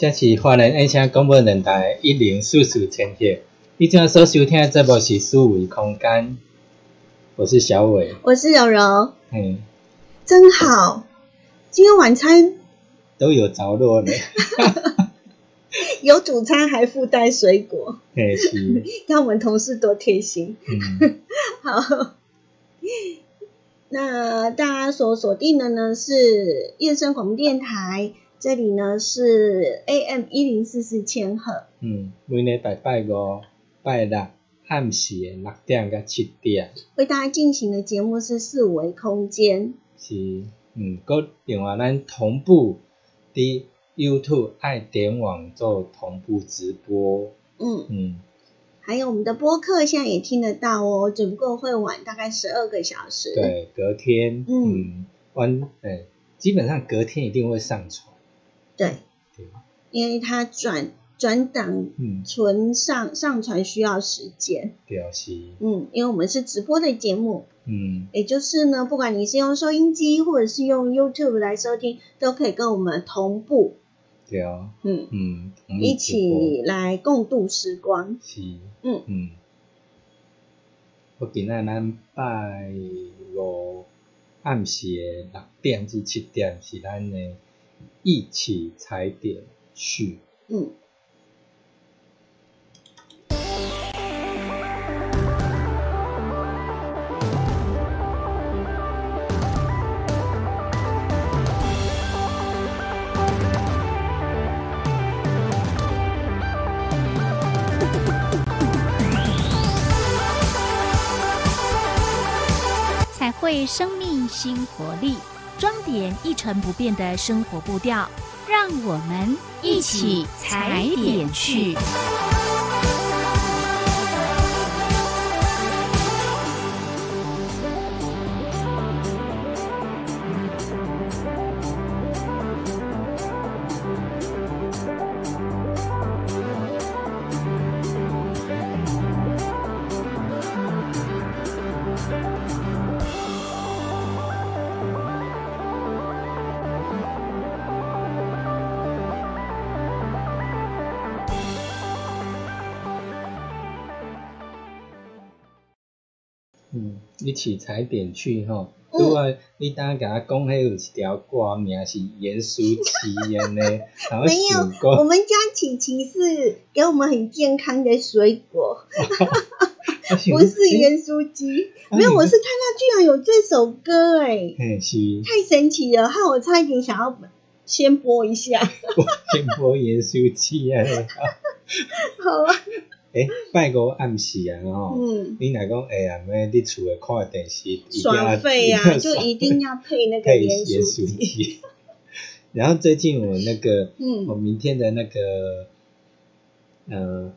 这是华人音响广播电台一零四四千赫。你正所收听的节目是思维空间，我是小伟，我是柔柔，嗯，真好。今天晚餐都有着落呢，有主餐还附带水果，嘿是，看我们同事多贴心。嗯，好，那大家所锁定的呢是燕声广播电台，这里呢是 AM 一零四四千赫。嗯，每礼拜拜五、拜六暗时的六点到七点，为大家进行的节目是四维空间。是，嗯，搁另外咱同步伫 YouTube 爱点网做同步直播，嗯，嗯，还有我们的播客现在也听得到哦，只不过会晚大概十二个小时。，对，隔天，嗯嗯，晚，哎，基本上隔天一定会上传，对，对。吧？因为它转转档嗯，存上上传需要时间。对，是，嗯，因为我们是直播的节目，嗯，也就是呢，不管你是用收音机或者是用 YouTube 来收听，都可以跟我们同步，对啊，嗯，嗯，同一直播。起来共度时光。是，嗯。嗯，我今仔咱拜五暗时的六点至七点是咱的一起踩点序，嗯，彩绘生命新活力，装点一成不变的生活步调，让我们一起踩点去。起踩点去吼。嗯。拄啊，你当甲我讲，迄有一条歌名是严淑琪演的，然后没有我们家琪琪是给我们很健康的水果，不是盐酥鸡，没有，我是看到居然有这首歌哎，嘿是，太神奇了，害我差一点想要先播一下。先播盐酥鸡啊！好啊，诶，拜五暗时啊吼，嗯，你若讲哎呀，咩伫厝诶看电视，一定要爽费呀，就一定要配那个配盐盐酥鸡。然后最近我那个，嗯。我明天的那个，呃，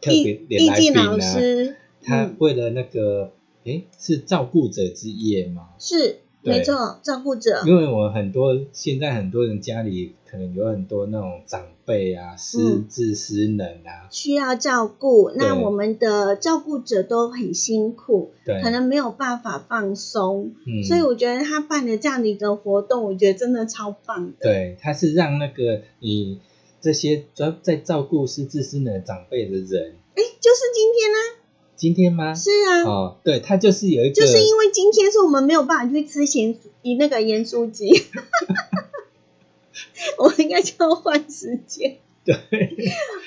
特别连来老宾啊，师，嗯。他为了那个，诶，是照顾者之夜吗？是。对没错，照顾者，因为我很多现在很多人家里可能有很多那种长辈啊，失嗯。智失能啊，需要照顾，那我们的照顾者都很辛苦，对，可能没有办法放松，嗯，所以我觉得他办的这样的一个活动，我觉得真的超棒的。对，他是让那个你这些在在照顾失智失能长辈的人，哎，就是今天呢、今天吗？是啊，哦，对，他就是有一个，就是因为今天是我们没有办法去吃咸以那个盐酥鸡，我们应该就要换时间。对，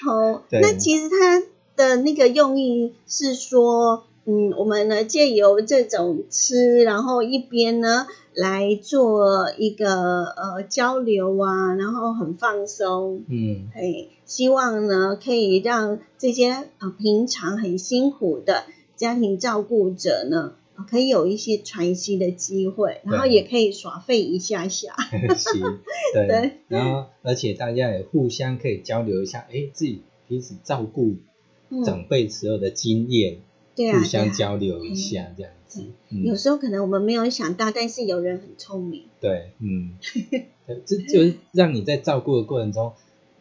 好，那其实它的那个用意是说，嗯，我们呢借由这种吃，然后一边呢来做一个呃交流啊，然后很放松，嗯，哎，希望呢可以让这些呃平常很辛苦的家庭照顾者呢。呃可以有一些喘息的机会，然后也可以耍废一下下。行，对，对。然后而且大家也互相可以交流一下，哎，自己平时照顾嗯，长辈时候的经验，对啊，互相交流一下，这样子，嗯，有时候可能我们没有想到，但是有人很聪明。对，嗯，这就是让你在照顾的过程中，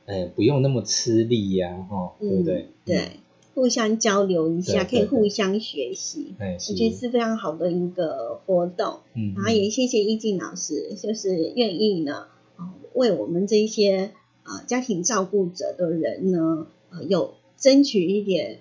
呃，不用那么吃力呀，哈，对不对？嗯。对，互相交流一下，可以互相学习，哎，我，觉得是非常好的一个活动。嗯，然后也谢谢易静老师，就是愿意呢，呃为我们这些呃家庭照顾者的人呢，呃，有争取一点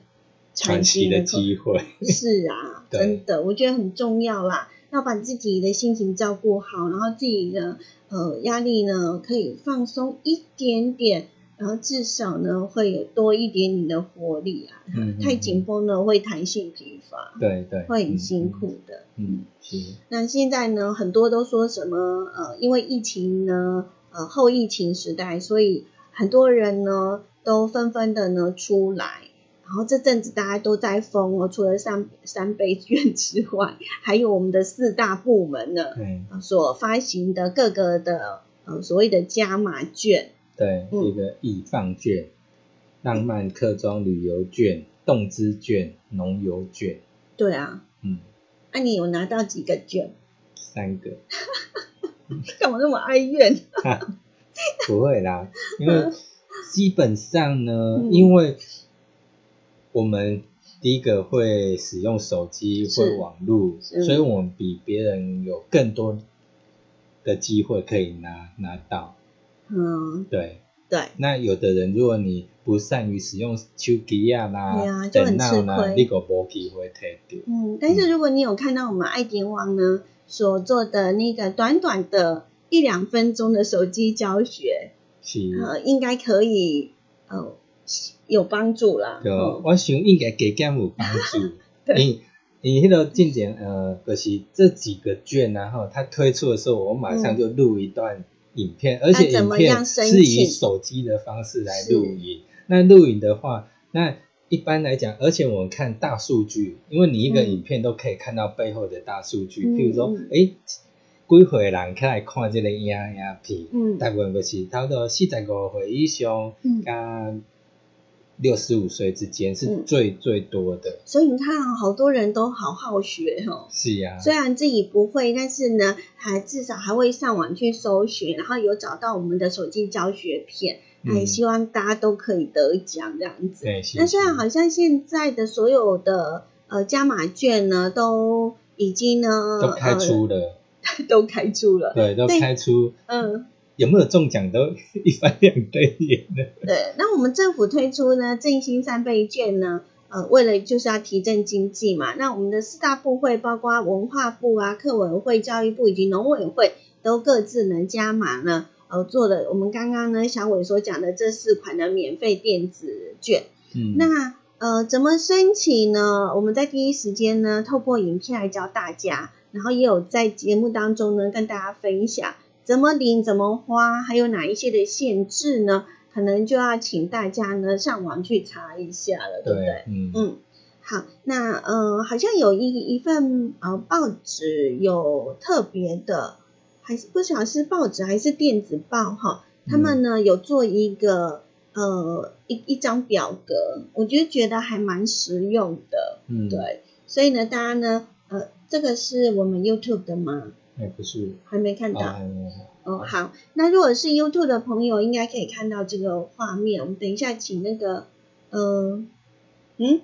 喘息的机会，是啊，真的，我觉得很重要啦。要把自己的心情照顾好，然后自己的呃压力呢可以放松一点点，然后至少呢会有多一点你的活力啊。太紧绷了会弹性疲乏，对对，会很嗯辛苦，的。嗯，嗯是，那现在呢，很多都说什么呃，因为疫情呢，呃后疫情时代，所以很多人呢都纷纷的呢出来。然后这阵子大家都在封哦，除了三三倍券之外，还有我们的四大部门呢所发行的各个的呃所谓的加码券，对，嗯一个易放券、浪漫客庄旅游券、动资券、农游券，对啊，嗯，那、你有拿到几个券？三个，干嘛那么哀怨？不会啦，因为基本上呢，嗯因为我们第一个会使用手机是。或网络，所以我们比别人有更多的机会可以拿拿到。嗯，对，对，那有的人如果你不善于使用手机啊啦、就很吃电脑啦，亏你个无机会摕到。嗯，但是如果你有看到我们爱点网呢所做的那个短短的一两分钟的手机教学，是，呃，应该可以呃有帮助啦。对，哦我想应该加减有帮助。对因因迄个进前呃，就是这几个券然、后它推出的时候，我马上就录一段影片，而且影片是以手机的方式来录影。那录影的话，那一般来讲，而且我们看大数据，因为你一个嗯影片都可以看到背后的大数据，嗯譬如说嗯，诶、几岁人起来看这个影影片，嗯大部分就是差不多四十五岁以上，嗯加六十五岁之间是嗯。最、最多的。所以你看啊，好多人都好好学哦。是呀、虽然自己不会，但是呢，还至少还会上网去搜寻，然后有找到我们的手机教学片，嗯。还希望大家都可以得奖这样子。那虽然好像现在的所有的呃加码券呢，都已经呢都开出了，呃、都开出了，对，都对开出，嗯，有没有中奖都 一翻两瞪眼的。对。那我们政府推出呢振兴三倍券呢，呃，为了就是要提振经济嘛，那我们的四大部会，包括文化部啊、课委会、教育部以及农委会，都各自呢加码呢，呃，做了我们刚刚呢小伟所讲的这四款的免费电子券。嗯，那呃，怎么申请呢？我们在第一时间呢，透过影片来教大家，然后也有在节目当中呢跟大家分享怎么领、怎么花，还有哪一些的限制呢？可能就要请大家呢上网去查一下了，对不对？嗯嗯，好，那呃，好像有一一份呃报纸有特别的，还是不晓得是报纸还是电子报哈，他们呢有做一个呃一一张表格，我觉得觉得还蛮实用的，嗯，，对，所以呢，大家呢呃这个是我们 YouTube 的吗？哎，不是，还没看到。啊，还没哦，好，那如果是 YouTube 的朋友，应该可以看到这个画面。我们等一下请那个，嗯、嗯，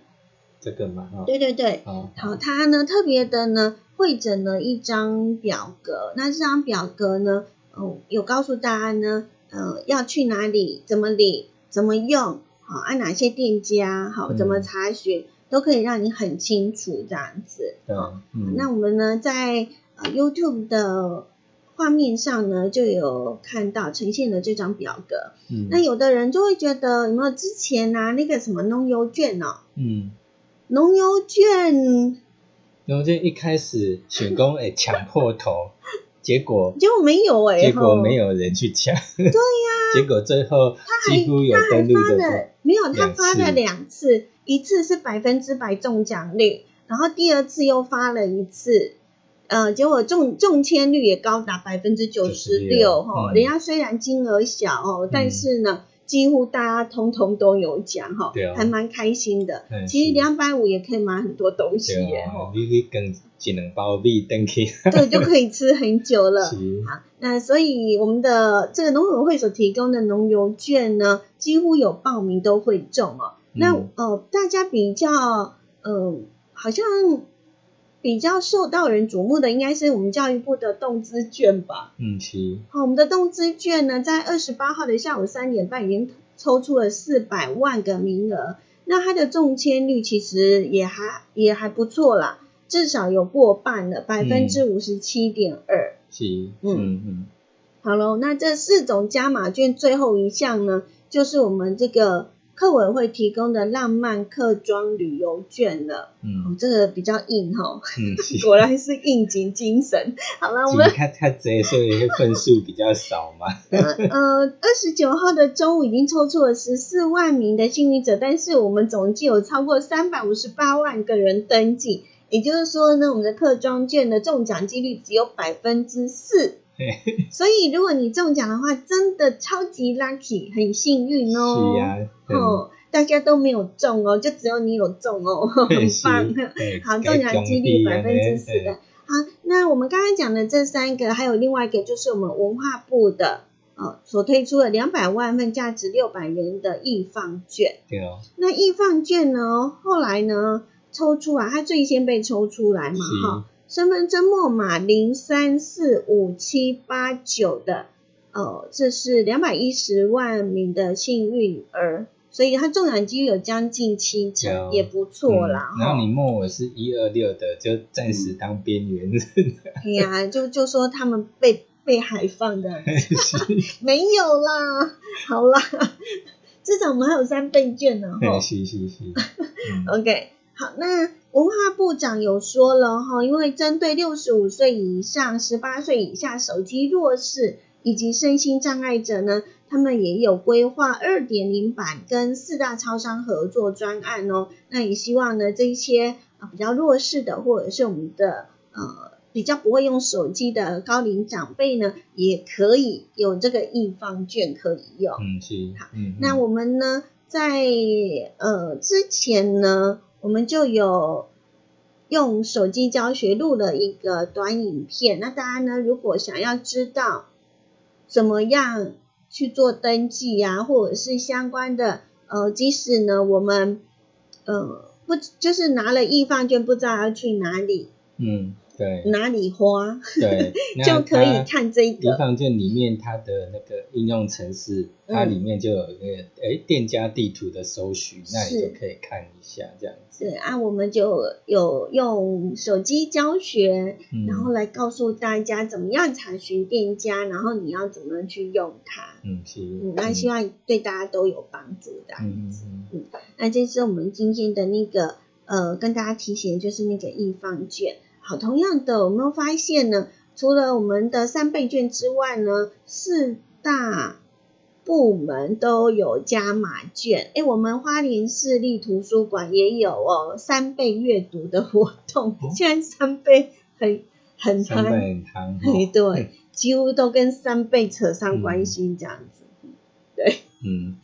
这个嘛，哈，对对对，好，好，它呢特别的呢会整了一张表格。那这张表格呢，哦，有告诉大家呢，呃，要去哪里，怎么领，怎么用，好，按哪些店家，好，怎么嗯查询，都可以让你很清楚这样子。对那我们呢，在呃 YouTube 的画面上呢，就有看到呈现的这张表格。嗯，那有的人就会觉得，有没有之前拿、那个什么农油券哦，嗯，农油券然后就一开始选工哎抢破头，结果结果没有哎、结果没有人去抢，对呀，结果最后他还几乎有登录的发了没有，他发了两次，一次是百分之百中奖率，然后第二次又发了一次，呃，结果中中签率也高达百分之九十六哈。嗯人家虽然金额小哦，但是呢，几乎大家通通都有奖哈对啊，还蛮开心的。嗯其实是两百五也可以买很多东西耶你你跟一两包米登去，对，就可以吃很久了。好，那所以我们的这个农委会所提供的农油券呢，几乎有报名都会中哦。那、嗯呃，大家比较呃，好像比较受到人瞩目的，应该是我们教育部的动资券吧。嗯是，好，我们的动资券呢，在二十八号的下午三点半已经抽出了四百万个名额，那它的中签率其实也还也还不错啦，至少有过半了，百分之五十七点二。是，嗯。嗯嗯，好喽，那这四种加码券最后一项呢，就是我们这个客委会提供的浪漫客庄旅游券了。哦嗯，这个比较硬哈、嗯。果然是应景精神。好了，我们钱较较济，所以份数比较少嘛。呃二十九号的中午已经抽出了十四万名的幸运者，但是我们总计有超过三百五十八万个人登记，也就是说呢，我们的客庄券的中奖几率只有百分之四。所以如果你中奖的话，真的超级 lucky，很幸运哦。是啊，嗯哦，大家都没有中哦，就只有你有中哦，很棒。嘿 好，中奖几率百分之四的。好，那我们刚刚讲的这三个，还有另外一个就是我们文化部的呃所推出的两百万份价值六百元的易放券。对哦，那易放券呢，后来呢抽出来，它最先被抽出来嘛，是哈，身份证末码零三四五七八九的，哦，这是两百一十万名的幸运儿，所以它中奖几率有将近七成，也不错啦，嗯然后你末尾是一二六的，就暂时当边缘人。哎呀，就就说他们被被海放的 没有啦，好啦，至少我们还有三倍券呢。是是是，嗯 OK，好，那文化部长有说了哈，因为针对六十五岁以上、十八岁以下手机弱势以及身心障碍者呢，他们也有规划二点零版跟四大超商合作专案哦。那也希望呢，这一些啊比较弱势的，或者是我们的呃比较不会用手机的高龄长辈呢，也可以有这个易放券可以用。嗯是，嗯，那我们呢，在呃之前呢，我们就有用手机教学录了一个短影片。那大家呢，如果想要知道怎么样去做登记呀、或者是相关的呃，即使呢我们呃不就是拿了易放券，不知道要去哪里，嗯对哪里花，对，就可以看这宜个。房券里面它的那个应用程式，它嗯里面就有那个哎店家地图的搜寻，那你是就可以看一下这样子。对啊，我们就有用手机教学，嗯然后来告诉大家怎么样查询店家，然后你要怎么去用它。嗯是，嗯，那希望对大家都有帮助的。嗯嗯那这是我们今天的那个呃，跟大家提醒就是那个易放券。好，同样的，我们发现呢？除了我们的三倍券之外呢，四大部门都有加码券。诶，我们花莲市立图书馆也有哦，三倍阅读的活动。哦现在三倍很很夯，对，几乎都跟三倍扯上关系这样子。对。嗯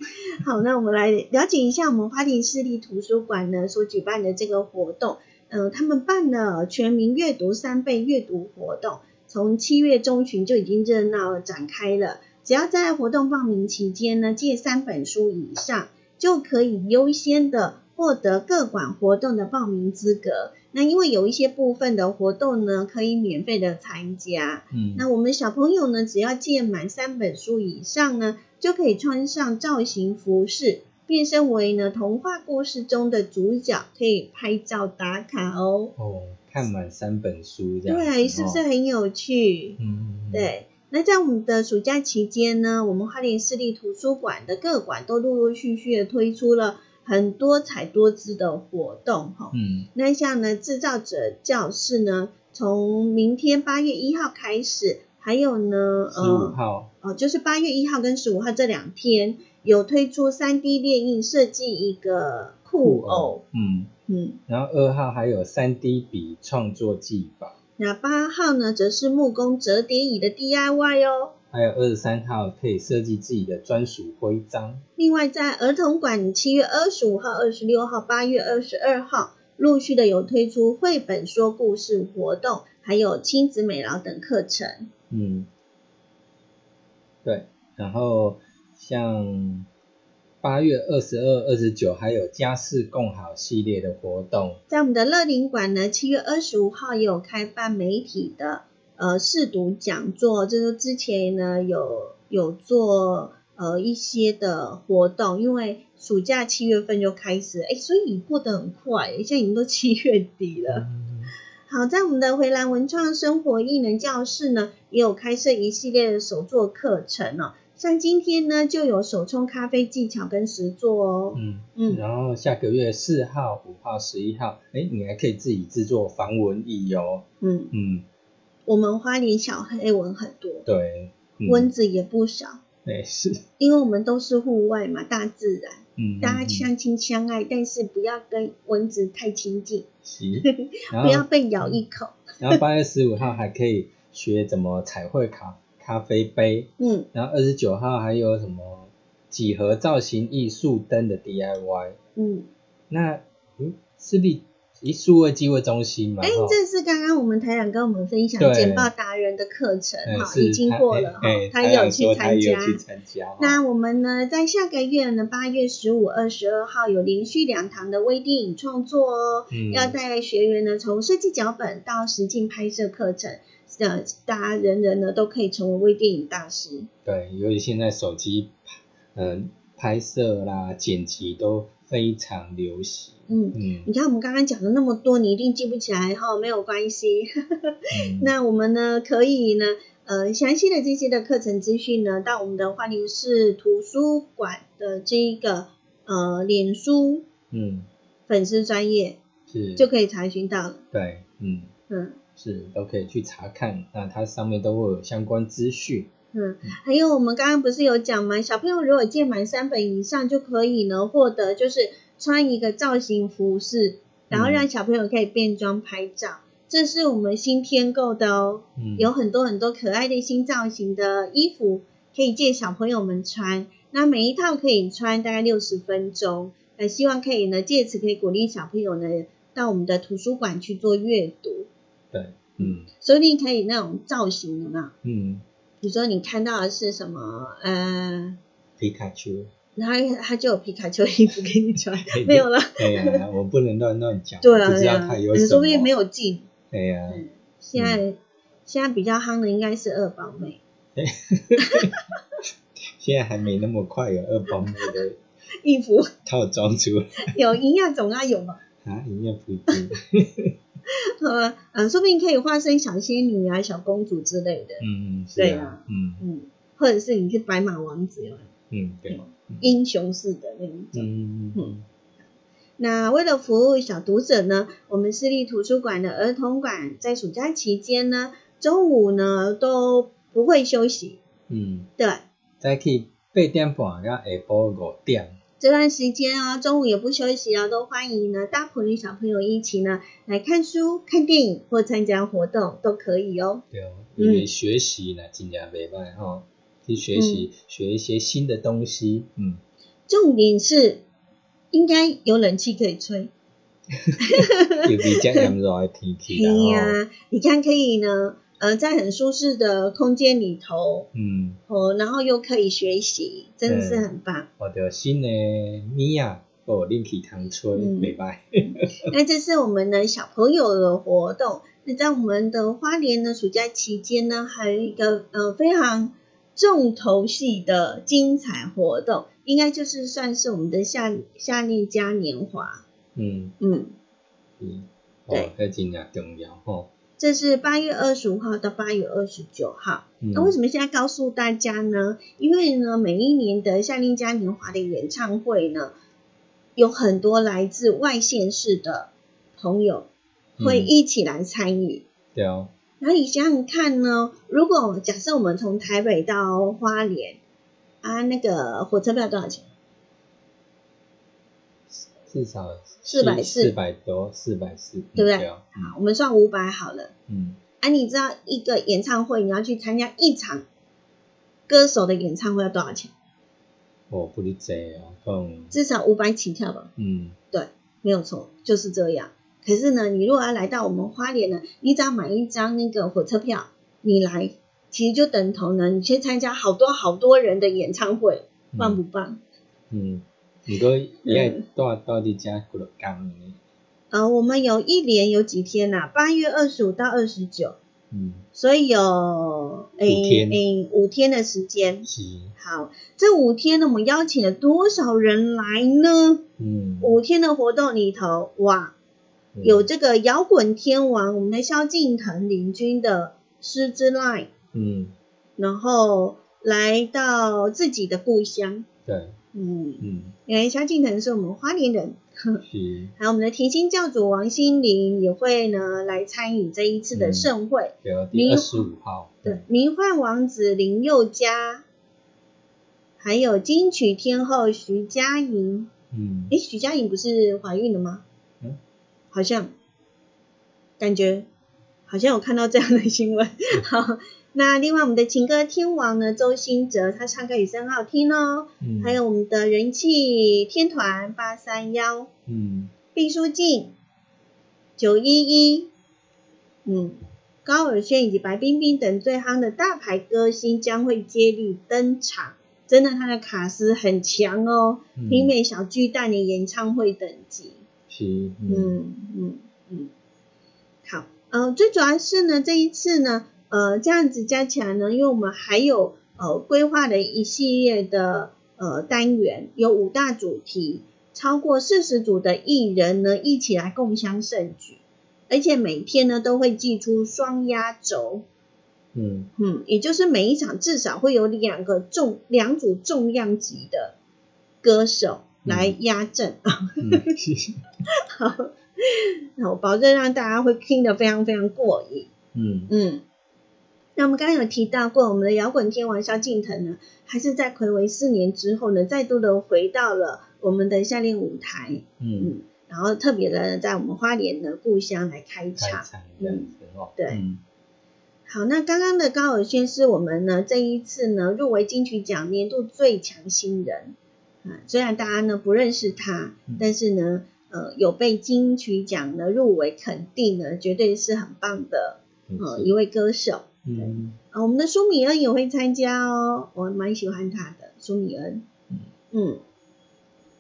好，那我们来了解一下我们花莲市立图书馆呢所举办的这个活动。嗯、他们办了全民阅读三倍阅读活动，从七月中旬就已经热闹展开了。只要在活动报名期间呢，借三本书以上，就可以优先的获得各馆活动的报名资格。那因为有一些部分的活动呢，可以免费的参加，嗯，那我们小朋友呢，只要借满三本书以上呢，就可以穿上造型服饰，变身为呢童话故事中的主角，可以拍照打卡哦。哦，看满三本书这样，对，是不是哦？很有趣？嗯，对。那在我们的暑假期间呢，我们花莲市立图书馆的各馆都陆陆续续的推出了很多彩多姿的活动哈。嗯那像呢，制造者教室呢，从明天八月一号开始，还有呢，十五呃，号，哦，就是八月一号跟十五号这两天有推出三 D 列印设计一个酷偶，，嗯，嗯，然后二号还有三 D 笔创作技法，那八号呢则是木工折叠椅的 DIY 哦。还有二十三号可以设计自己的专属徽章，另外，在儿童馆七月二十五号、二十六号、八月二十二号陆续的有推出绘本说故事活动，还有亲子美劳等课程。嗯，对，然后像八月二十二、二十九还有家事共好系列的活动，在我们的乐龄馆呢，七月二十五号也有开办媒体的呃试读讲座，这是之前呢有有做呃一些的活动，因为暑假七月份就开始，哎，所以过得很快，现在已经都七月底了。嗯好，在我们的回蓝文创生活艺能教室呢，也有开设一系列的手作课程哦。像今天呢，就有手冲咖啡技巧跟实作哦。嗯嗯。然后下个月四号、五号、十一号，哎，你还可以自己制作防蚊液哦，嗯，嗯，我们花莲小黑蚊很多，对，嗯。蚊，子也不少。哎是，因为我们都是户外嘛，大自然，嗯，大家相亲相爱，但是不要跟蚊子太亲近，不要被咬一口。然后八月十五号还可以学怎么彩绘咖咖啡杯，嗯，然后二十九号还有什么几何造型艺术灯的 DIY，嗯，那嗯是立一数位机会中心嘛，哎，哈这是刚刚我们台长跟我们分享对简报达人的课程哈，已经过了哈哎，他有去参加。去参加，那我们呢，在下个月呢，八月十五、二十二号有连续两堂的微电影创作哦，嗯要带学员呢从设计脚本到实境拍摄课程，呃，大家人人呢都可以成为微电影大师。对，由于现在手机嗯拍摄啦剪辑都非常流行，嗯，嗯。你看我们刚刚讲了那么多，你一定记不起来哈，没有关系。嗯。那我们呢可以呢，呃，详细的这些的课程资讯呢，到我们的花莲市图书馆的这一个呃脸书嗯。粉丝专业是。就可以查询到了。对，嗯。嗯。是都可以去查看，那它上面都会有相关资讯，嗯，还有我们刚刚不是有讲吗？小朋友如果借满三本以上，就可以呢获得就是穿一个造型服饰，然后嗯让小朋友可以变装拍照。这是我们新添购的哦。嗯有很多很多可爱的新造型的衣服可以借小朋友们穿，那每一套可以穿大概六十分钟，呃，希望可以呢借此可以鼓励小朋友呢到我们的图书馆去做阅读，对，嗯所以你可以那种造型有没有？嗯，比如说你看到的是什么，呃，皮卡丘，然后他就有皮卡丘的衣服给你穿，没有了，哎呀，我不能乱乱讲，对啊，不知道对啊，它有什么，说不定没有进，哎呀，嗯现在、现在比较夯的应该是二宝妹，现在还没那么快有二宝妹的衣服套装出来有营养总要有嘛。啊，营养不一定。呃嗯，说不定可以化身小仙女啊、小公主之类的，嗯，嗯对啊啊，嗯。嗯，或者是你是白马王子，有没有嗯，对，英雄式的那一种。嗯嗯那为了服务小读者呢，我们私立图书馆的儿童馆在暑假期间呢，中午呢都不会休息。嗯，对，早起八点半到下晡五点，这段时间啊，中午也不休息啊，都欢迎呢大朋友小朋友一起呢来看书、看电影或参加活动都可以哦。对哦，因为学习呢真正袂歹吼，去学习学一些新的东西，嗯，重点是应该有冷气可以吹。尤其遮炎热的天气对 呀、你看可以呢，呃，在很舒适的空间里头，嗯，哦，然后又可以学习，真的是很棒。我的新的米啊，哦，冷气通吹嗯。袂歹，那这是我们的小朋友的活动。那在我们的花莲呢，暑假期间呢，还有一个呃非常重头戏的精彩活动，应该就是算是我们的夏夏令嘉年华。嗯，嗯，嗯，对。哦，迄真正重要吼，这是八月二十五号到八月二十九号。嗯那为什么现在告诉大家呢？因为呢，每一年的夏令嘉年华的演唱会呢，有很多来自外县市的朋友会嗯一起来参与。对哦，然后你想想看呢，如果假设我们从台北到花莲啊，那个火车票多少钱？至少四百四四百多，四百四，对不对好，我们算五百好了。嗯，啊，你知道一个演唱会你要去参加一场歌手的演唱会要多少钱？哦，不哩济啊，至少五百起跳吧。嗯，对，没有错，就是这样。可是呢，你如果要来到我们花莲呢，你只要买一张那个火车票，你来，其实就等同呢，你去参加好多好多人的演唱会，棒不棒？嗯，如果伊爱住住伫遮几落工呢，呃，我们有一连有几天呐、八月二十五到二十九，嗯，所以有诶诶五天的时间。是，好，这五天呢，我们邀请了多少人来呢？嗯，五天的活动里头，哇，嗯。有，这个摇滚天王，我们的萧敬腾领军的狮子 line，嗯，然后来到自己的故乡，对，嗯，嗯，因为萧敬腾是我们花莲人，是，还有我们的甜心教主王心凌也会呢来参与这一次的嗯。盛会，对二十五号，对，迷幻王子林宥嘉，还有金曲天后徐佳莹，嗯，诶，徐佳莹不是怀孕了吗？嗯，好像，感觉好像有看到这样的新闻。好，那另外我们的情歌天王呢，周兴哲，他唱歌也是很好听哦。嗯，还，有我们的人气天团八三幺、嗯，毕书尽、九一一，嗯，高尔宣以及白冰冰等最夯的大牌歌星将会接力登场。真的，他的卡司很强哦，嗯。媲美小巨蛋的演唱会等级。是，嗯，嗯嗯嗯，好，呃，最主要是呢，这一次呢，呃，这样子加起来呢，因为我们还有呃规划的一系列的呃单元，有五大主题，超过四十组的艺人呢一起来共襄盛举，而且每天呢都会寄出双压轴，嗯，嗯，也就是每一场至少会有两个重两组重量级的歌手来压阵。嗯，是，好，那我保证让大家会听得非常非常过瘾。嗯，嗯，那我们刚刚有提到过，我们的摇滚天王萧敬腾呢，还是在暌违四年之后呢，再度的回到了我们的夏令舞台，嗯，嗯，然后特别的在我们花莲的故乡来开开场。对嗯，好，那刚刚的高尔宣是我们呢这一次呢入围金曲奖年度最强新人。啊，虽然大家呢不认识他，嗯。但是呢呃有被金曲奖呢入围肯定呢，绝对是很棒的呃一位歌手。嗯，啊，我们的苏米恩也会参加哦，我蛮喜欢他的苏米恩。嗯嗯，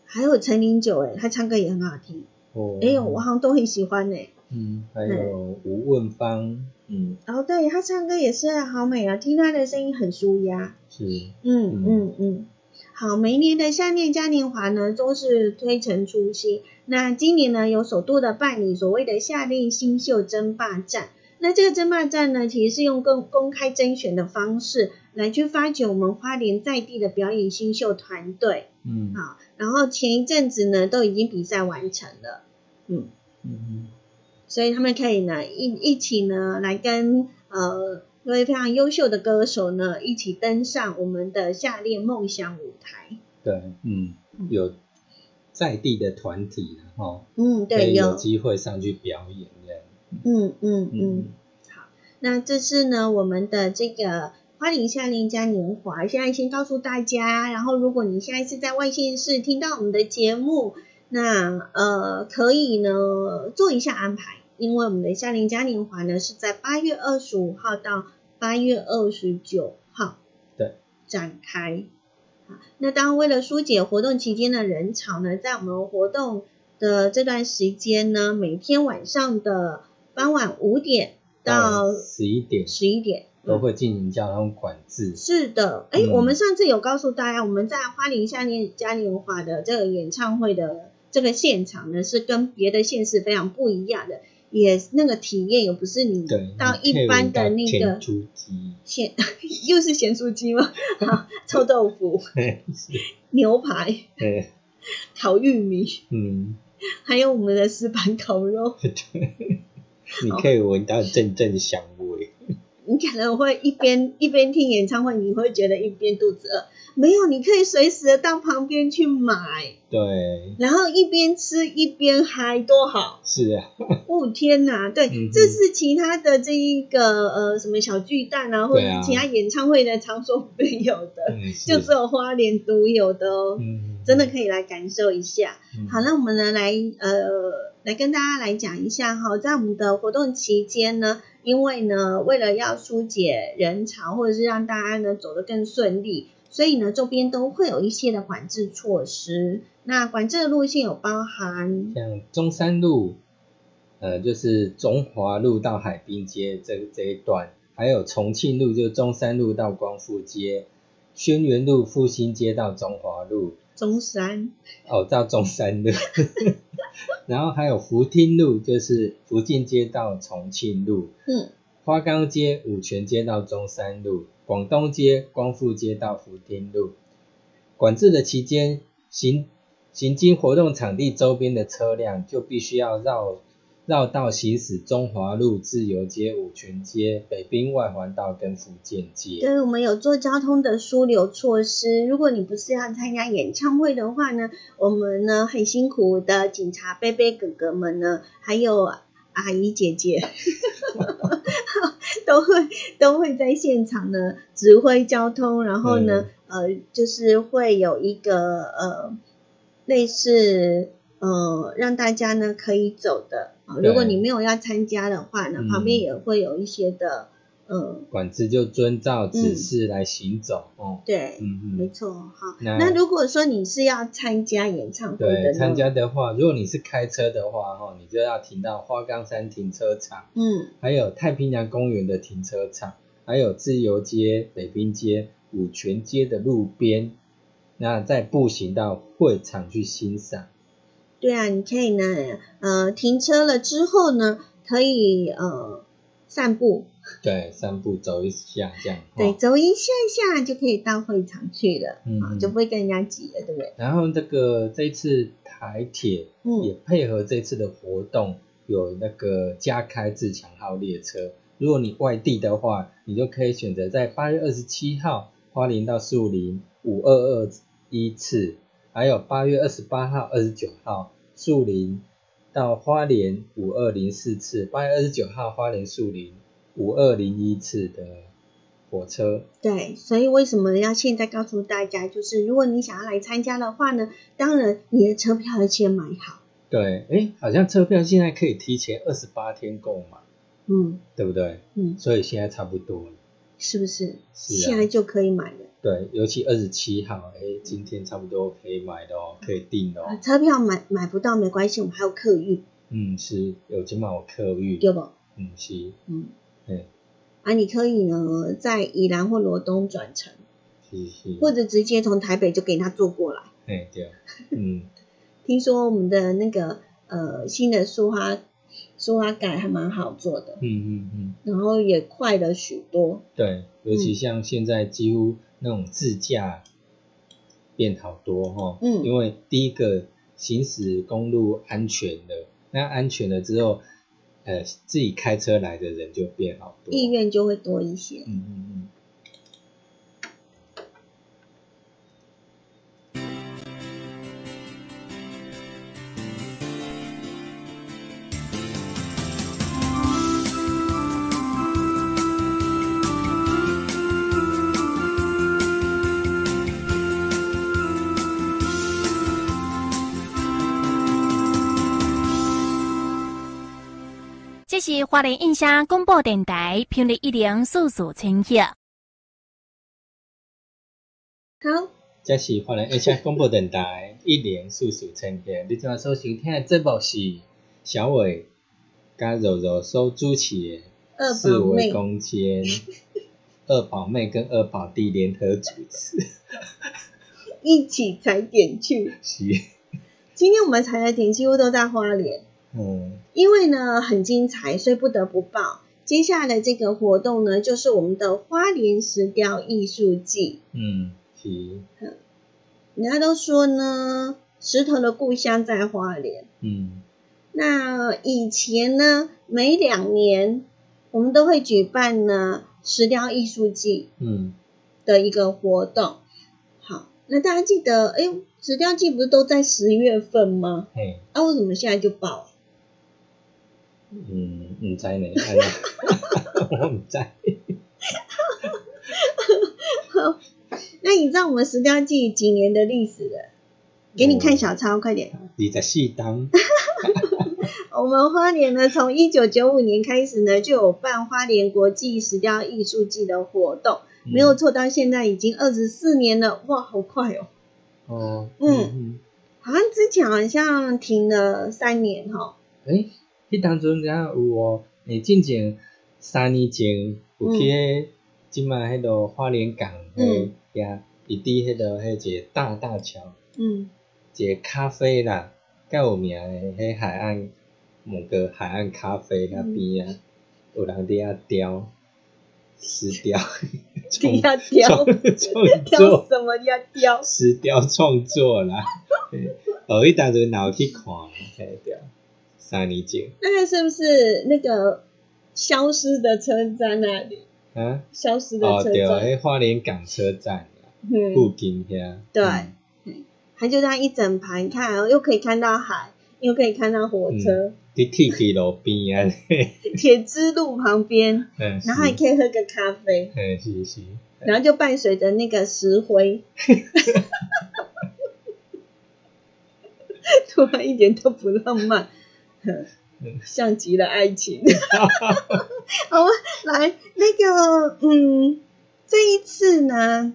还有陈零九哎，他唱歌也很好听。哦，哎呦，我好像都很喜欢呢。嗯，还有吴汶芳，嗯，哦，对他唱歌也是好美啊，听他的声音很舒压。是，嗯嗯嗯嗯，好，每一年的夏恋嘉年华呢，都是推陈出新。那今年呢，有首度的办理所谓的夏令新秀争霸战。那这个争霸战呢，其实是用公公开甄选的方式来去发掘我们花莲在地的表演新秀团队。嗯好，然后前一阵子呢，都已经比赛完成了。嗯，嗯所以他们可以呢一一起呢来跟呃一位非常优秀的歌手呢一起登上我们的下列梦想舞台。对，嗯，有在地的团体然后嗯，对，有有，机会上去表演。嗯嗯嗯嗯。好，那这是呢我们的这个花莲夏令嘉年华，现在先告诉大家，然后如果你现在是在外县市听到我们的节目，那呃可以呢做一下安排，因为我们的夏令嘉年华呢是在八月二十五号到八月二十九号对展开。那当然，为了疏解活动期间的人潮呢，在我们活动的这段时间呢，每天晚上的傍晚五点到十一点十一点，都会进行交通管制。是的，哎、嗯我们上次有告诉大家，我们在花莲夏年嘉年华的这个演唱会的这个现场呢，是跟别的县市非常不一样的，也那个体验也不是你，到一般的那个甜猪鸡，咸，又是咸酥鸡吗？好臭豆腐、牛排、烤玉米，嗯，还有我们的石板烤肉。对，你可以闻到阵阵香味。你可能会一边一边听演唱会，你会觉得一边肚子饿。没有，你可以随时的到旁边去买，对，然后一边吃一边嗨，多好！是啊，哦天哪，对，嗯这是其他的这一个呃什么小巨蛋啊，或者其他演唱会的场所没有的，嗯，就只有花莲独有的哦，嗯，真的可以来感受一下。嗯好，那我们呢来呃来跟大家来讲一下哈，在我们的活动期间呢，因为呢为了要疏解人潮，或者是让大家呢走得更顺利，所以呢周边都会有一些的管制措施。那管制的路线有包含像中山路，呃，就是中华路到海滨街这这一段，还有重庆路，就中山路到光复街，轩辕路复兴街到中华路，中山，哦，到中山路，然后还有福汀路，就是福建街到重庆路，嗯，花岗街、五泉街到中山路，广东街、光复街到福町路。管制的期间，行行经活动场地周边的车辆就必须要绕绕道行驶中华路、自由街、五泉街、北滨外环道跟福建街。对，我们有做交通的疏流措施。如果你不是要参加演唱会的话呢，我们呢很辛苦的警察贝贝哥哥们呢，还有阿姨姐姐，都会都会在现场呢指挥交通，然后呢，呃，就是会有一个呃类似呃让大家呢可以走的。啊如果你没有要参加的话呢，嗯旁边也会有一些的呃管制就遵照指示来行走。哦，对，嗯嗯。没错，好。那那如果说你是要参加演唱会的对，参加的话，如果你是开车的话，哈，你就要停到花岗山停车场，嗯，还有太平洋公园的停车场，还有自由街、北滨街、五泉街的路边，那再步行到会场去欣赏。对啊，你可以呢，呃，停车了之后呢，可以呃散步，对，散步走一下这样。对，哦走一下下就可以到会场去了，啊、就不会跟人家挤了，对不对？然后这个这一次台铁也嗯，配合这次的活动，有那个加开自强号列车。如果你外地的话，你就可以选择在八月二十七号花莲到树林五二二一次，还有八月二十八号、二十九号树林到花莲五二零四次，八月二十九号花莲树林五二零一次的火车。对，所以为什么要现在告诉大家，就是如果你想要来参加的话呢，当然你的车票要先买好，对，哎，好像车票现在可以提前二十八天购买，嗯对不对？嗯，所以现在差不多了。是不是？是啊现在就可以买了。对，尤其二十七号，哎，今天差不多可以买的哦，可以订的啊哦。车票买买不到没关系，我们还有客运，嗯，是有今晚有客运，对不？嗯是，嗯，嘿，啊，你可以呢在宜兰或罗东转乘，是是，或者直接从台北就给他坐过来。哎对，嗯，听说我们的那个呃新的苏花苏花改还蛮好做的，嗯嗯嗯，然后也快了许多。对，尤嗯其像现在几乎那种自驾变好多哈，嗯因为第一个行驶公路安全了，那安全了之后，呃，自己开车来的人就变好多，意愿就会多一些。嗯嗯嗯。是花莲印象广播电台频率一零四四千赫。好，这是华人 H 广播电台一连数数呈现。你今晚所收听的节目是小伟甲柔柔所主持的二四维，空间，二宝妹跟二宝弟联合主持。一起踩点去。是，今天我们踩的点几乎都在花莲，嗯，因为呢很精彩，所以不得不报。接下来的这个活动呢，就是我们的花莲石雕艺术季。嗯，是，人家都说呢，石头的故乡在花莲。嗯，那以前呢，每两年我们都会举办呢石雕艺术季嗯，的一个活动。好，那大家记得，哎，石雕季不是都在十月份吗？嘿，啊，为什么现在就报啊？嗯，唔知呢，我唔知。那你知道我们石雕季几年的历史了？给你看小抄，快点。二十四档，我们花莲呢，从一九九五年开始呢，就有办花莲国际石雕艺术季的活动，没有错，到现在已经二十四年了，哇，好快哦！哦，嗯嗯，好像之前好像停了三年哈、诶，迄当阵敢有哦？诶，进前三年前有去迄即摆迄个花莲港迄遐，伊伫迄个迄一个大大桥，嗯，一个咖啡啦，较有名诶，迄海岸某个海岸咖啡遐边啊，有人伫遐雕石雕，底下雕创作什么要雕？石雕创作啦。哦，迄当阵哪有去看？嘿对，三年前那个是不是那个消失的车站那里？啊。消失的哦，对，车站，迄花莲港车站附近遐。对。嗯。它就这样一整排，你看哦又可以看到海，又可以看到火车，伫 T 路边啊，铁之路旁边，嗯，然后还可以喝个咖啡，嗯，是是，然后就伴随着那个石灰，突然一点都不浪漫，哼像极了爱情。好，来那个，嗯，这一次呢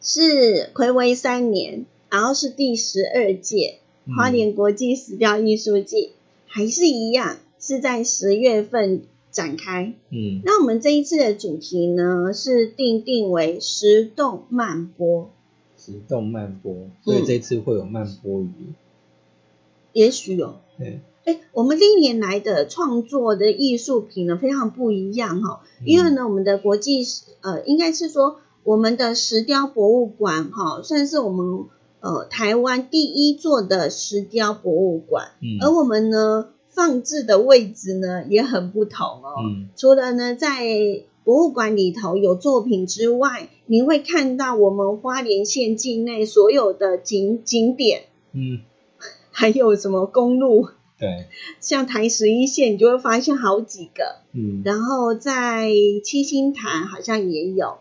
是暌违三年，然后是第十二届嗯花莲国际石雕艺术季，还是一样是在十月份展开。嗯那我们这一次的主题呢是定定为石动漫波，石动漫波，所以这次会有漫波鱼。也许有。对，哎，我们历年来的创作的艺术品呢非常不一样哈、嗯因为呢我们的国际呃应该是说我们的石雕博物馆哈、算是我们呃台湾第一座的石雕博物馆，嗯。而我们呢放置的位置呢也很不同哦。嗯。除了呢在博物馆里头有作品之外，你会看到我们花莲县境内所有的景景点，嗯，还有什么公路，对，像台十一线，你就会发现好几个。嗯。然后在七星潭好像也有，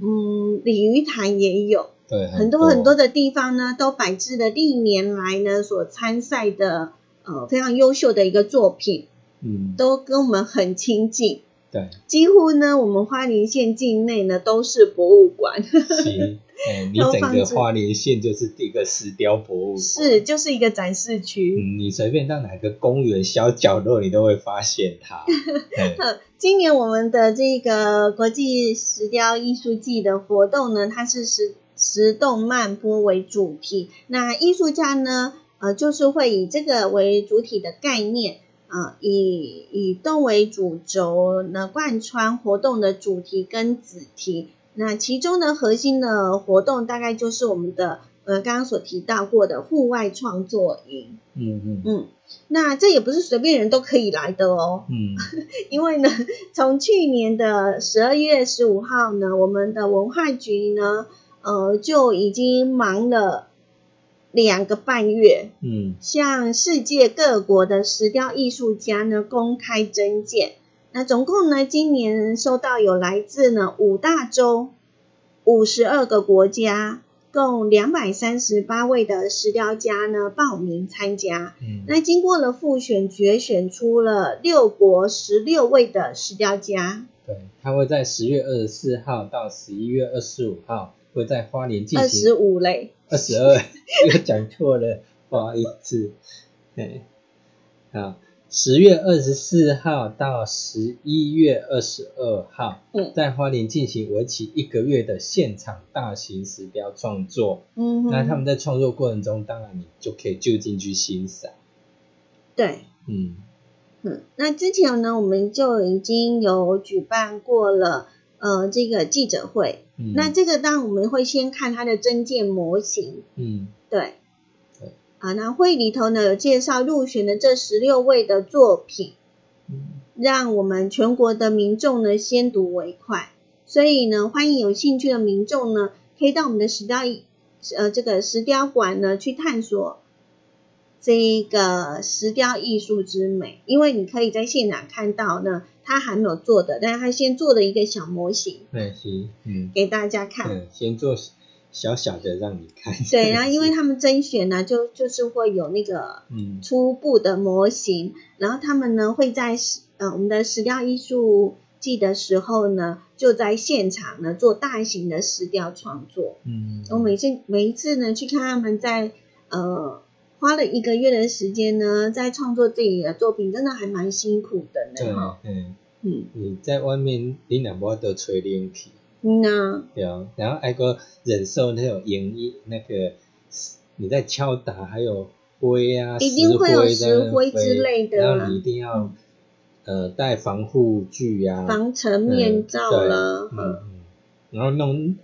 嗯，鲤鱼潭也有，对，很多。很多的地方呢，都摆置了历年来呢所参赛的呃非常优秀的一个作品，嗯。都跟我们很亲近。对，几乎呢，我们花莲县境内呢都是博物馆，是，哎，你整个花莲县就是一个石雕博物馆，是，就是一个展示区。嗯，你随便到哪个公园小角落，你都会发现它。今年我们的这个国际石雕艺术季的活动呢，它是石石动漫波为主题，那艺术家呢，呃，就是会以这个为主体的概念。啊，以以动为主轴，那贯穿活动的主题跟子题。那其中的核心的活动，大概就是我们的呃刚刚所提到过的户外创作营。嗯嗯嗯。那这也不是随便人都可以来的哦。嗯。因为呢，从去年的十二月十五号呢，我们的文化局呢，呃就已经忙了。两个半月，嗯，向世界各国的石雕艺术家呢公开征件。那总共呢，今年收到有来自呢五大洲五十二个国家，共两百三十八位的石雕家呢报名参加。嗯，那经过了复选决选出了六国十六位的石雕家。对，他会在十月二十四号到十一月二十五号会在花莲进行。二十五嘞。二十二 又讲错了，不好意思。哎，好，十月二十四号到十一月二十二号，嗯，在花莲进行为期一个月的现场大型石雕创作。嗯，那他们在创作过程中，当然你就可以就近去欣赏。对，嗯。嗯，那之前呢，我们就已经有举办过了。呃，这个记者会，嗯。那这个当然我们会先看它的真件模型，嗯，对，啊，那会里头呢有介绍入选的这十六位的作品，嗯，让我们全国的民众呢先睹为快，所以呢，欢迎有兴趣的民众呢，可以到我们的石雕，呃，这个石雕馆呢去探索。这个石雕艺术之美，因为你可以在现场看到呢，他还没有做的，但是他先做了一个小模型，对，行，嗯，给大家看，嗯，先做小小的让你看，对，然后因为他们甄选呢，就就是会有那个嗯初步的模型，然后他们呢会在呃我们的石雕艺术季的时候呢，就在现场呢做大型的石雕创作，嗯，我每次每一次呢去看他们在呃。花了一个月的时间呢，在创作自己的作品，真的还蛮辛苦的呢。对，嗯嗯，你在外面，你两波都吹冷气，嗯啊，对啊，然后还个忍受那种烟烟那个，你在敲打，还有灰啊，一定会有石灰之类的，然后你一定要呃戴防护具啊，防尘面罩了，嗯嗯，然后弄。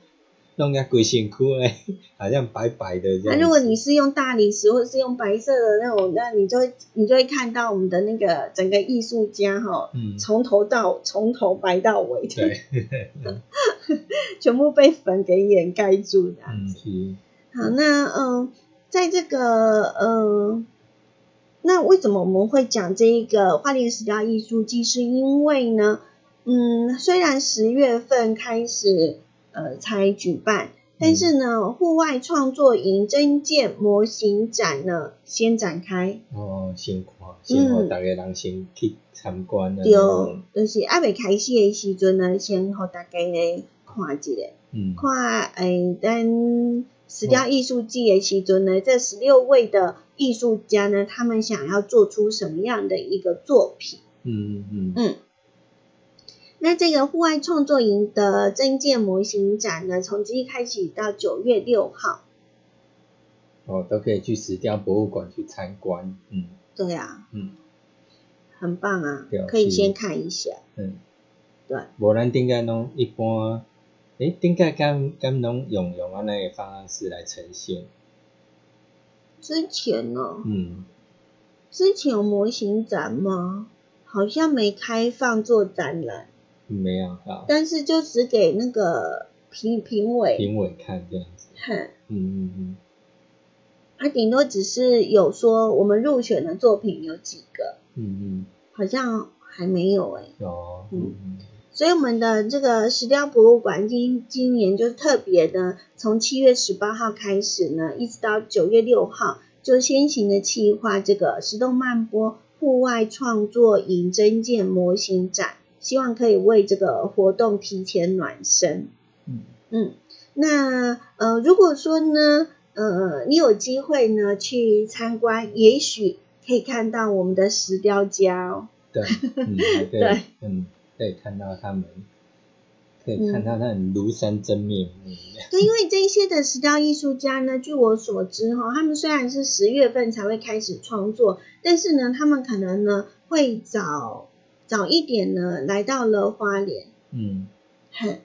弄个鬼辛苦嘞，好像白白的这样。那如果你是用大理石或者是用白色的那种，那你就会你就会看到我们的那个整个艺术家哈，从头到从头白到尾，对，全部被粉给掩盖住的。嗯，好，那嗯，在这个呃，那为什么我们会讲这一个花莲石雕艺术季？是因为呢，嗯，虽然十月份开始。呃，才举办，但是呢，户外创作营真件模型展呢，先展开。哦，先看，先让大家人先去参观。对，就是还未开始的时阵呢，先让大家来看一下。嗯。看，诶，等石雕艺术季的时阵呢，这十六位的艺术家呢，他们想要做出什么样的一个作品？嗯嗯嗯。那这个户外创作营的真件模型展呢，从今日开始到九月六号，哦，都可以去石雕博物馆去参观。嗯，对啊，嗯，很棒啊，可以先看一下。嗯，对。无咱顶个拢一般，诶，顶个敢敢拢用用安尼个方式来呈现。之前呢？嗯。之前有模型展吗？好像没开放做展览。没有啊，但是就只给那个评评委。评委看这样子，哼，嗯嗯嗯，啊，顶多只是有说我们入选的作品有几个，嗯嗯，好像还没有哎，有，嗯。嗯，所以我们的这个石雕博物馆今今年就特别的，从七月十八号开始呢，一直到九月六号，就先行的计划这个石动漫波户外创作影真件模型展。希望可以为这个活动提前暖身。嗯嗯，那呃，如果说呢，呃，你有机会呢去参观，也许可以看到我们的石雕家哦。对，对，嗯，可以看到他们，可以看到他们庐山真面目。对，因为这一些的石雕艺术家呢，据我所知哈，他们虽然是十月份才会开始创作，但是呢，他们可能呢会早早一点呢来到了花莲，嗯很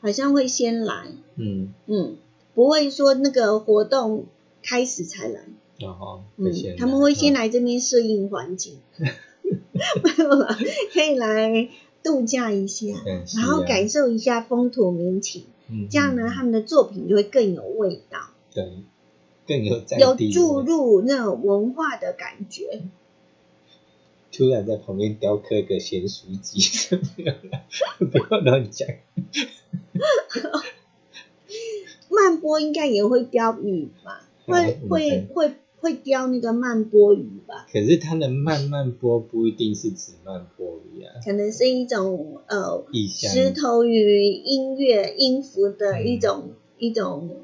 好像会先来，嗯，嗯，不会说那个活动开始才来，然后嗯他们会先嗯，来这边适应环境，可以来度假一下，然后感受一下风土民情，嗯这样呢，嗯他们的作品就会更有味道。对更有有注入那种文化的感觉。突然在旁边雕刻个咸酥鸡，不要乱讲。慢波应该也会雕鱼吧？会嗯会嗯会会雕那个慢波鱼吧？可是它的慢慢波不一定是指慢波鱼啊，可能是一种呃。石头鱼音乐音符的嗯一种、一种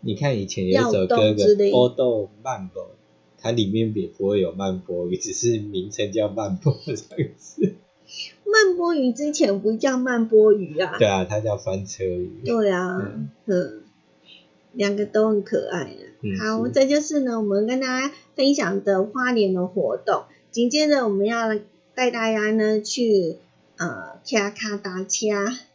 你看以前有一首耀歌《动之类波豆慢波》，它里面也不会有慢波鱼，只是名称叫慢波这样子。慢波鱼之前不叫慢波鱼啊？对啊，它叫翻车鱼。对啊，嗯嗯，两个都很可爱啊。嗯好，是这就是呢我们跟大家分享的花莲的活动。紧接着我们要带大家呢去呃卡卡达车。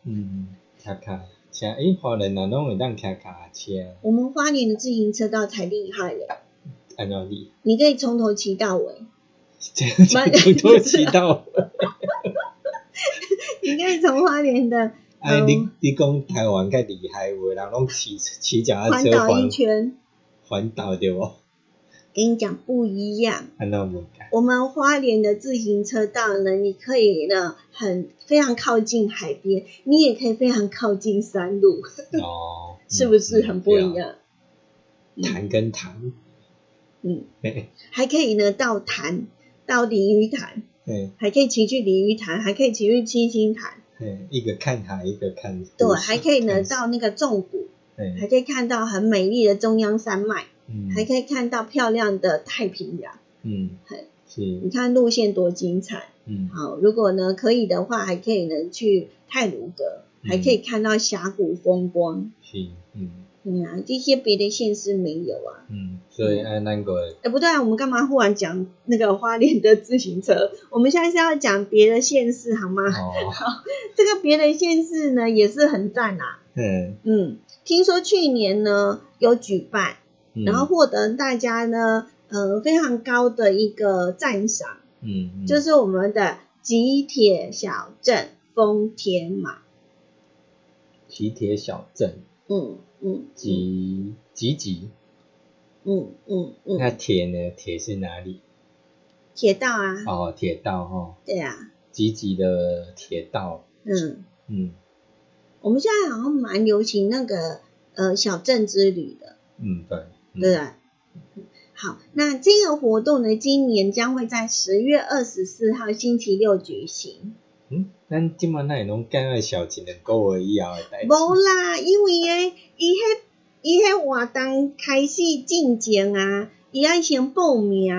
嗯，卡卡车，诶，花莲哪拢会当卡卡车？我们花莲的自行车道才厉害了，按照你你可以从头骑到尾，这样就多多骑到尾。你可以从花莲的 哎，嗯你你讲台湾较厉害，有的人拢骑骑脚踏环岛车环一圈。环岛对不？跟你讲不一样，按照我讲，我们花莲的自行车道呢，你可以呢很非常靠近海边，你也可以非常靠近山路，哦，是不是嗯很不一？样？对啊潭跟潭，嗯，嘿。还可以呢到潭，到鲤鱼潭，对还可以骑去鲤鱼潭，还可以骑去七星潭，对，一个看海，一个看对，还可以呢到那个纵谷，还嘿，可以看到很美丽的中央山脉，嗯，还可以看到漂亮的太平洋。嗯。嘿，是，你看路线多精彩！嗯。好，如果呢可以的话，还可以呢去泰鲁阁，嗯。还可以看到峡谷风光。是，嗯嗯啊，这些别的县市没有啊。嗯，所以哎那个，哎，不对啊，我们干嘛忽然讲那个花莲的自行车？我们现在是要讲别的县市好吗？哦，这个别的县市呢也是很赞啊。嗯，嗯，听说去年呢有举办，嗯然后获得大家呢呃非常高的一个赞赏，嗯，嗯就是我们的吉铁小镇丰田马。吉铁小镇，嗯嗯吉吉吉，嗯嗯嗯。那嗯，铁呢？铁是哪里？铁道啊，哦，铁道哈，对啊，吉吉的铁道，嗯，嗯。我们现在好像蛮流行那个呃小镇之旅的，嗯，对，嗯。对不对？好，那这个活动呢，今年将会在十月二十四号星期六举行。嗯，咱即满那拢干个小一两个月以后的代志。无啦，因为诶，伊迄伊迄活动开始进前啊，伊爱先报名啊，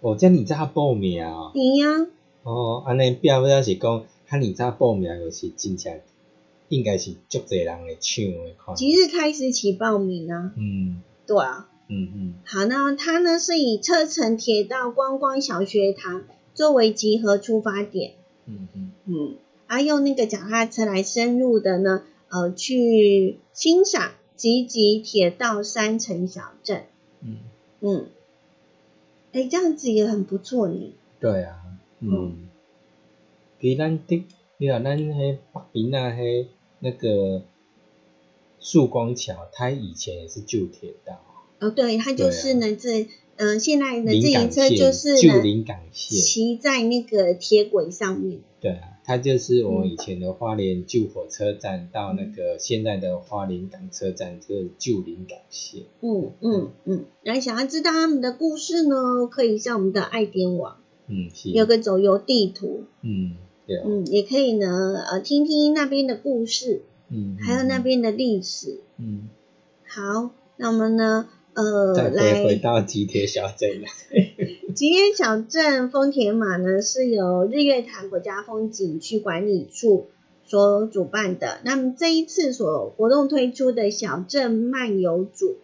哦，遮尔早报名啊？对啊，哦，安尼表表是讲，遐尔早报名就是真正应该是足侪人会抢诶看。即日开始起报名啊，嗯对啊。嗯嗯好，那它呢是以车城铁道观光小学堂作为集合出发点，嗯嗯。嗯，啊用那个脚踏车来深入的呢，呃，去欣赏吉吉铁道山城小镇，嗯，嗯，哎，这样子也很不错呢。对啊，嗯。其实咱的，你看咱迄北边啊，迄那个曙光桥，它以前也是旧铁道，哦，对，它就是呢，这嗯、呃，现在的自行车就是呢，旧临港线，骑在那个铁轨上面。对啊，它就是我们以前的花莲旧火车站到那个现在的花莲港车站，这个旧临港线。嗯嗯嗯，然后想要知道他们的故事呢，可以上我们的爱点网嗯，是。有个走游地图。嗯，对啊，嗯，也可以呢，呃，听听那边的故事，嗯，还有那边的历史。嗯，好，那我们呢，呃，来回回到吉田小镇来，吉田小镇丰田马呢，是由日月潭国家风景区管理处所主办的。那么这一次所活动推出的小镇漫游组，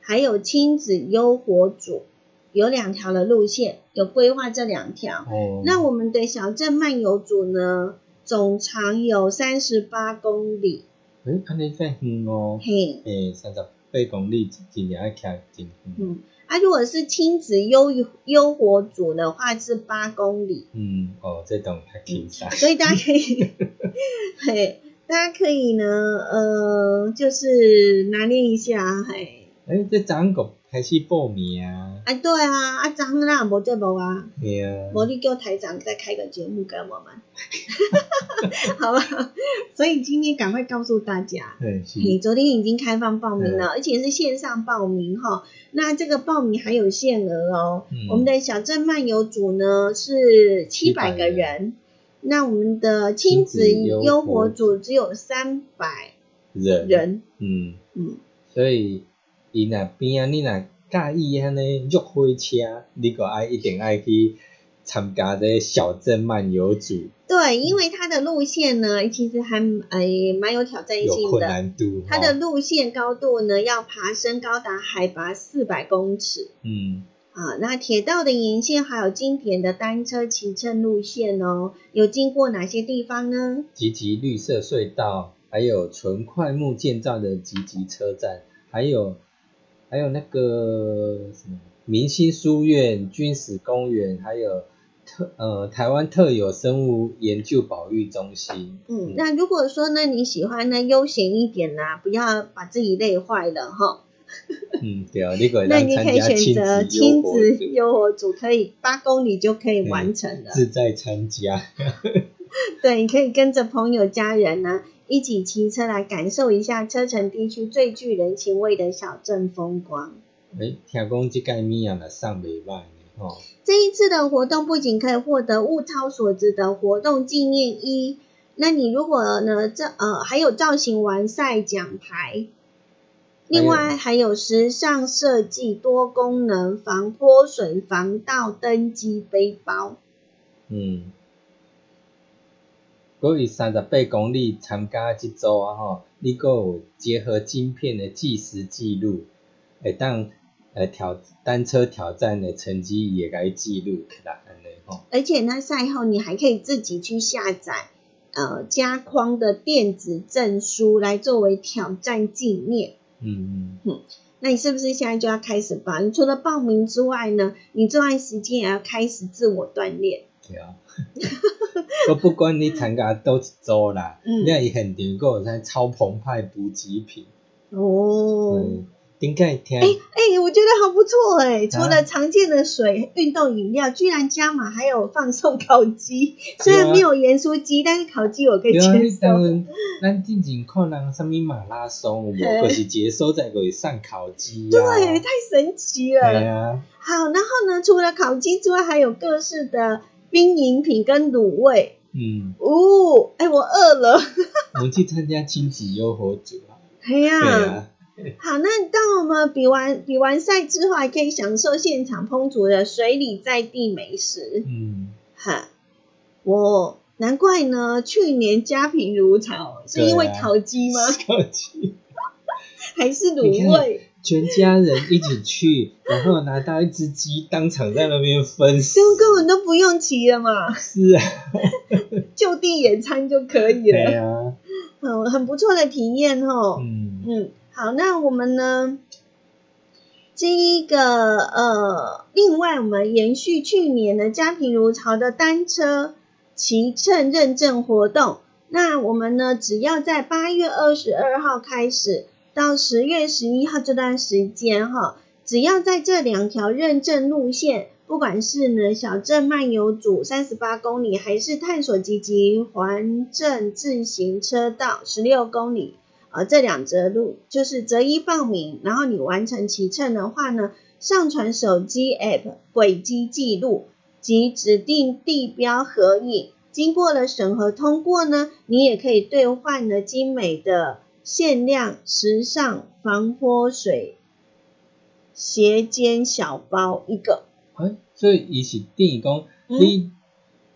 还有亲子优活组，有两条的路线，有规划这两条。哦，那我们的小镇漫游组呢，总长有三十八公里，诶，安尼真远哦，嘿，诶，三十八公里真正爱徛真远，嗯，啊，如果是亲子优优活组的话是八公里，嗯，哦，这种较轻松，所以大家可以，嘿，大家可以呢，呃，就是拿捏一下，嘿，诶，这昨个开始报名啊，啊，对啊，啊，张啦，无这无啊，对啊，无你叫台长再开个节目给我们，好吧？所以今天赶快告诉大家，嘿是，嘿，昨天已经开放报名了，而且是线上报名哈。那这个报名还有限额哦。嗯。我们的小镇漫游组呢是七百700个人，那我们的亲子优活组只有三百人，人。嗯，嗯，所以伊若边啊，你若介意安尼约火车，你个爱一定爱去参加这小镇漫游组，对，因为它的路线呢，其实还诶蛮有挑战性的。难度，它的路线高度呢，要爬升高达海拔四百公尺。嗯啊，那铁道的沿线还有经典的单车骑乘路线哦，有经过哪些地方呢？吉吉绿色隧道，还有纯快木建造的吉吉车站，还有还有那个什么明星书院、军史公园，还有特呃台湾特有生物研究保育中心。嗯，那如果说呢，你喜欢呢悠闲一点啦、不要把自己累坏了哈，嗯，对啊，你可以那你可以选择子亲子优活组优活组，可以八公里就可以完成了。自在参加。对，你可以跟着朋友、家人呢一起骑车来感受一下车城地区最具人情味的小镇风光。诶，听讲这届物啊，若送袂歹呢，吼。这一次的活动不仅可以获得物超所值的活动纪念衣，那你如果呢这呃还有造型完赛奖牌，另外还有时尚设计多功能防泼水防盗登机背包。嗯，果以三十八公里参加即组啊吼，你阁有结合晶片的计时记录，会当呃挑单车挑战的成绩也该记录起来安尼吼。而且呢，赛后你还可以自己去下载呃加框的电子证书来作为挑战纪念。嗯嗯，那你是不是现在就要开始报？你除了报名之外呢，你这段时间也要开始自我锻炼。对啊。我不管你参加倒一组啦，嗯你若伊现场阁有啥超澎湃补给品，哦，嗯，顶解听。哎、我觉得好不错哎！除啊了常见的水、运动饮料，居然加码还有放送烤鸡。虽然没有盐酥鸡，但是烤鸡我可以接受。然，咱之前看人啥物马拉松有无，嘿就是接收在就会送烤鸡啊。对，太神奇了对。啊，好，然后呢，除了烤鸡之外，还有各式的冰饮品跟卤味。嗯，哦，哎，我饿了。我们去参加亲子优活组啊。哎呀，对啊，好，那当我们比完比完赛之后，还可以享受现场烹煮的水里在地美食。嗯，哈，我难怪呢，去年家贫如潮，是因为对啊烤鸡吗？烤鸡，还是你卤味？全家人一起去，然后拿到一只鸡，当场在那边分食。就根本都不用骑了嘛，是啊，就地野餐就可以对了。啊，嗯，很不错的体验哦。嗯，嗯，好，那我们呢？这一个呃，另外我们延续去年的家贫如潮的单车骑乘认证活动，那我们呢，只要在八月二十二号开始到十月十一号这段时间哈，只要在这两条认证路线，不管是呢小镇漫游组三十八公里，还是探索积极环镇自行车道十六公里。呃，这两则路就是择一报名，然后你完成骑乘的话呢，上传手机 App 轨迹记录及指定地标合影，经过了审核通过呢，你也可以兑换了精美的限量时尚防泼水斜肩小包一个。哎，所以伊是等于讲，嗯？你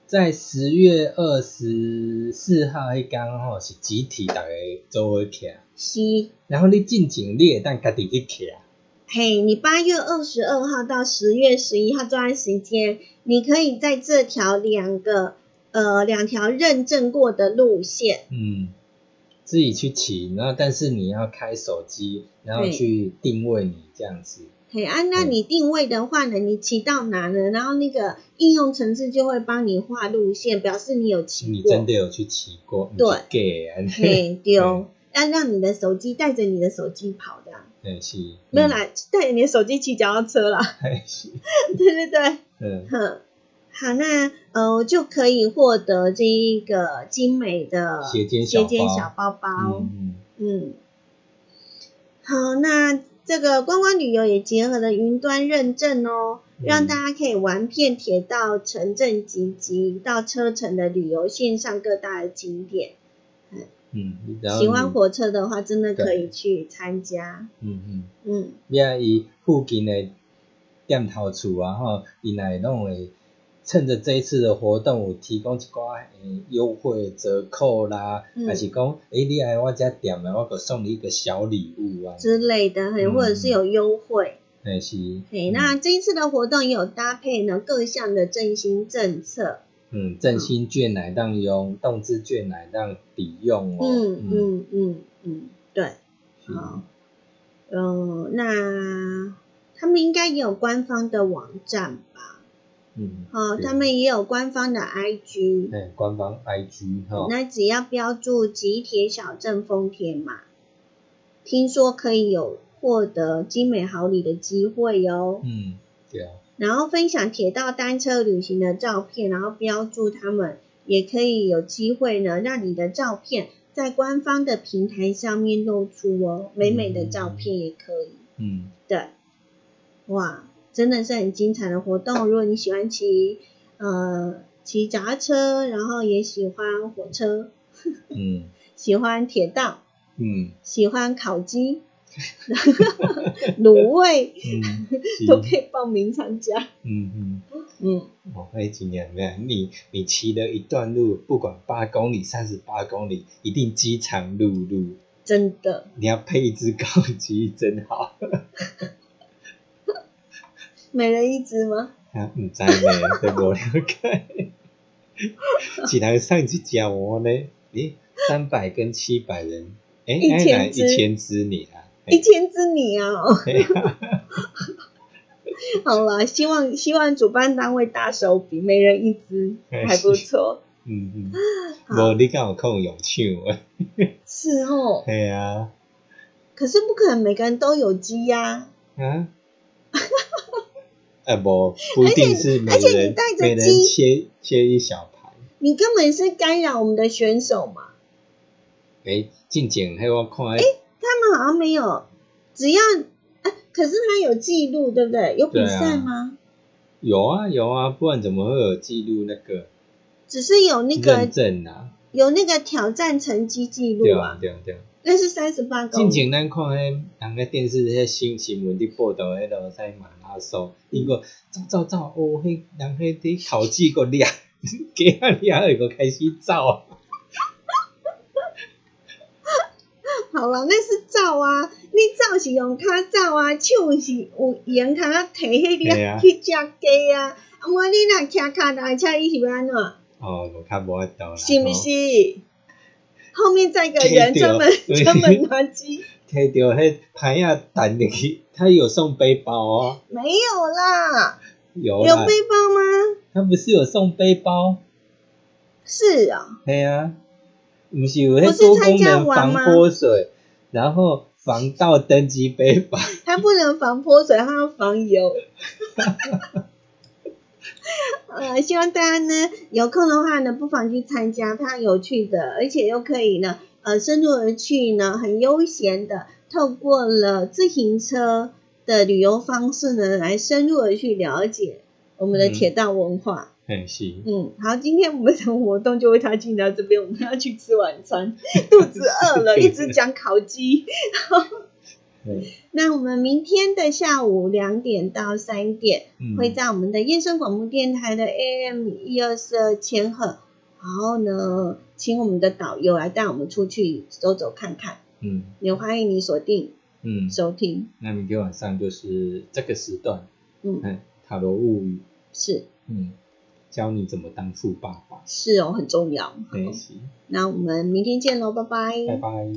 在十月二十四号迄天吼是集体大家做伙徛，是，然后你进前你会当家己去徛，嘿，你八月二十二号到十月十一号这段时间，你可以在这条两个呃两条认证过的路线，嗯，自己去骑，然后但是你要开手机，然后去定位你这样子，嘿啊，那嗯你定位的话呢，你骑到哪呢？然后那个应用程式就会帮你画路线，表示你有骑过。你。真的有去骑过，对。给啊，嘿，丢，要让你的手机带着你的手机跑的。啊，对是，没有啦，带着你的手机骑脚踏车啦。对对对，嗯。哼，好，那呃就可以获得这一个精美的斜肩小包包包。嗯嗯，好，那这个观光旅游也结合了云端认证哦，嗯让大家可以玩遍铁道、城镇及及到车城的旅游线上各大的景点。嗯，喜欢，火车的话，真的可以去参加。嗯嗯。嗯，你啊，伊附近的店头厝啊，吼，伊内拢会趁着这一次的活动，有提供一寡诶优惠折扣啦，嗯。还是讲，诶，你来我家店啊，我可送你一个小礼物啊，之类的，或者是有优惠。诶是，嘿，那这一次的活动也有搭配呢各项的振兴政策。嗯，振兴券来当用，动资券来当抵用哦，嗯嗯。嗯嗯，对。是。好，嗯，那他们应该也有官方的网站吧？嗯，哦，他们也有官方的 IG，诶官方 IG 哦，那只要标注吉铁小镇丰田嘛，听说可以有获得精美好礼的机会哦。嗯，对啊，然后分享铁道单车旅行的照片，然后标注他们，也可以有机会呢，让你的照片在官方的平台上面露出哦，美美的照片也可以。嗯。对，哇，真的是很精彩的活动。如果你喜欢骑呃骑脚踏车，然后也喜欢火车，嗯喜欢铁道，嗯喜欢烤鸡、卤味，嗯，都可以报名参加。嗯嗯。嗯，哦，那今年没有你，你骑了一段路，不管八公里、三十八公里，一定饥肠辘辘。真的。你要配一只烤鸡，真好。每人一只吗？啊，唔知呢，都无了解。一人上一只我呢？咦，三百跟七百人，诶，一千只一千只你啊？一千只你啊！好了，希望希望主办单位大手笔，每人一只，哎还不错。嗯嗯，好无你敢有空用抢诶？是哦，系啊，可是不可能每个人都有鸡呀、啊。啊，无不不一定是每而且你人带着每人鸡切切一小盘。你根本是干扰我们的选手嘛。诶，进前迄我看哎，他们好像没有，只要啊，可是他有记录，对不对？有比赛吗？有啊有啊，不然怎么会有记录那个只是有那认个证啊？有那个挑战成绩记录啊，啊对啊对啊。那是三十八公里。进前咱看迄人个电视迄新新闻伫报道迄落在马拉松，伊个走走走，哦，迄人迄伫考试个掠，加啊掠会个开始走。好了，那是照啊，你照是用骹照啊，手是有用骹摕迄个去食鸡啊。啊，无你若骑脚踏车，伊是要安怎？哦，无较无法度啦。是不吼？是？后面再一个人专门对。专门拿鸡，摕着迄牌啊弹入去，他有送背包哦，没有啦，有啦，有背包吗？他不是有送背包？是啊，对啊，不是有迄不是多功能防泼水，然后防盗登机背包。它不能防泼水，它要防油。呃，希望大家呢有空的话呢，不妨去参加，非常有趣的，而且又可以呢，呃，深入而去呢，很悠闲的，透过了自行车的旅游方式呢，来深入而去了解我们的嗯铁道文化。很行，嗯，好，今天我们的活动就为他进到这边，我们要去吃晚餐，肚子饿了，一直讲烤鸡。对，那我们明天的下午两点到三点，嗯。会在我们的燕声广播电台的 AM 一二四二千赫，然后呢，请我们的导游来带我们出去走走看看，嗯。也欢迎你锁定嗯，收听。那明天晚上就是这个时段，嗯，嗯，塔罗物语，是。嗯，教你怎么当富爸爸，是哦，很重要。很是，那我们明天见喽，拜拜。拜拜。